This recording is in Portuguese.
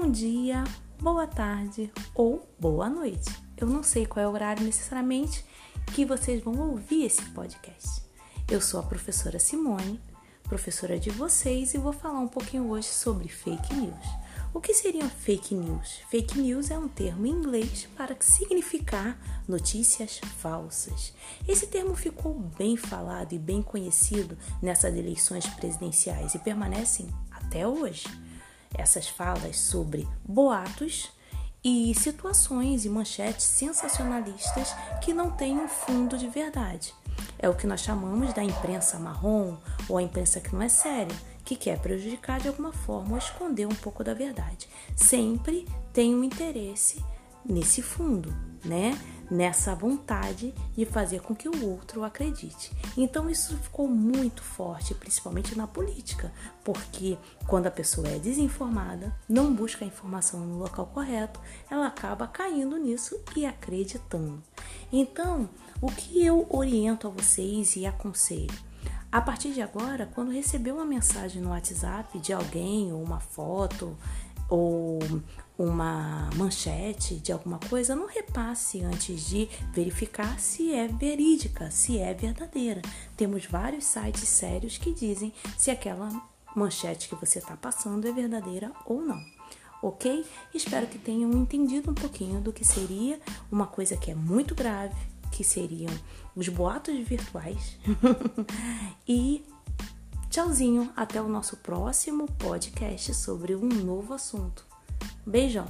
bom dia, boa tarde ou boa noite. Eu não sei qual é o horário necessariamente que vocês vão ouvir esse podcast. Eu sou a professora Simone, professora de vocês, e vou falar um pouquinho hoje sobre fake news. O que seriam fake news? Fake news é um termo em inglês para significar notícias falsas. Esse termo ficou bem falado e bem conhecido nessas eleições presidenciais e permanecem até hoje. Essas falas sobre boatos e situações e manchetes sensacionalistas que não têm um fundo de verdade. É o que nós chamamos da imprensa marrom ou a imprensa que não é séria, que quer prejudicar de alguma forma ou esconder um pouco da verdade. Sempre tem um interesse nesse fundo, né? Nessa vontade de fazer com que o outro acredite. Então isso ficou muito forte, principalmente na política, porque quando a pessoa é desinformada, não busca a informação no local correto, ela acaba caindo nisso e acreditando. Então, o que eu oriento a vocês e aconselho? A partir de agora, quando receber uma mensagem no WhatsApp de alguém, ou uma foto, ou uma manchete de alguma coisa, não repasse antes de verificar se é verídica, se é verdadeira. Temos vários sites sérios que dizem se aquela manchete que você está passando é verdadeira ou não. Ok? Espero que tenham entendido um pouquinho do que seria uma coisa que é muito grave, que seriam os boatos virtuais. e tchauzinho, até o nosso próximo podcast sobre um novo assunto. Beijão!